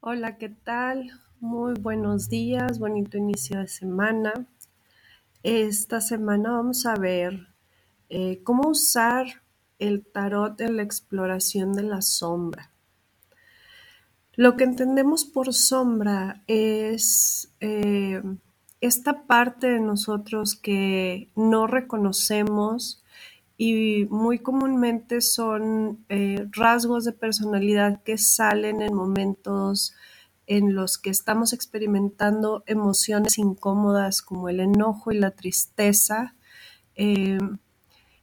Hola, ¿qué tal? Muy buenos días, bonito inicio de semana. Esta semana vamos a ver eh, cómo usar el tarot en la exploración de la sombra. Lo que entendemos por sombra es eh, esta parte de nosotros que no reconocemos y muy comúnmente son eh, rasgos de personalidad que salen en momentos en los que estamos experimentando emociones incómodas como el enojo y la tristeza. Eh,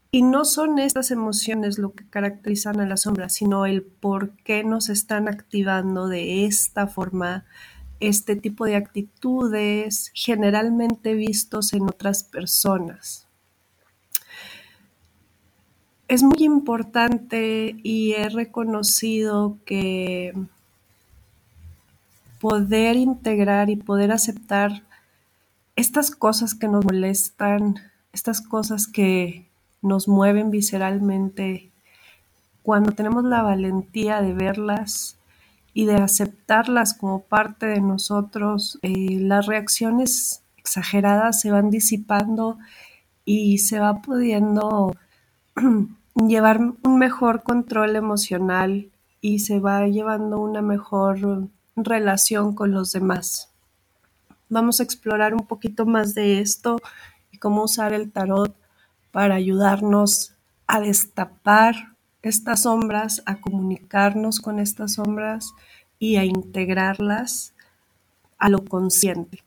y no son estas emociones lo que caracterizan a la sombra, sino el por qué nos están activando de esta forma este tipo de actitudes generalmente vistos en otras personas es muy importante y he reconocido que poder integrar y poder aceptar estas cosas que nos molestan, estas cosas que nos mueven visceralmente, cuando tenemos la valentía de verlas y de aceptarlas como parte de nosotros, eh, las reacciones exageradas se van disipando y se va pudiendo llevar un mejor control emocional y se va llevando una mejor relación con los demás. Vamos a explorar un poquito más de esto y cómo usar el tarot para ayudarnos a destapar estas sombras, a comunicarnos con estas sombras y a integrarlas a lo consciente.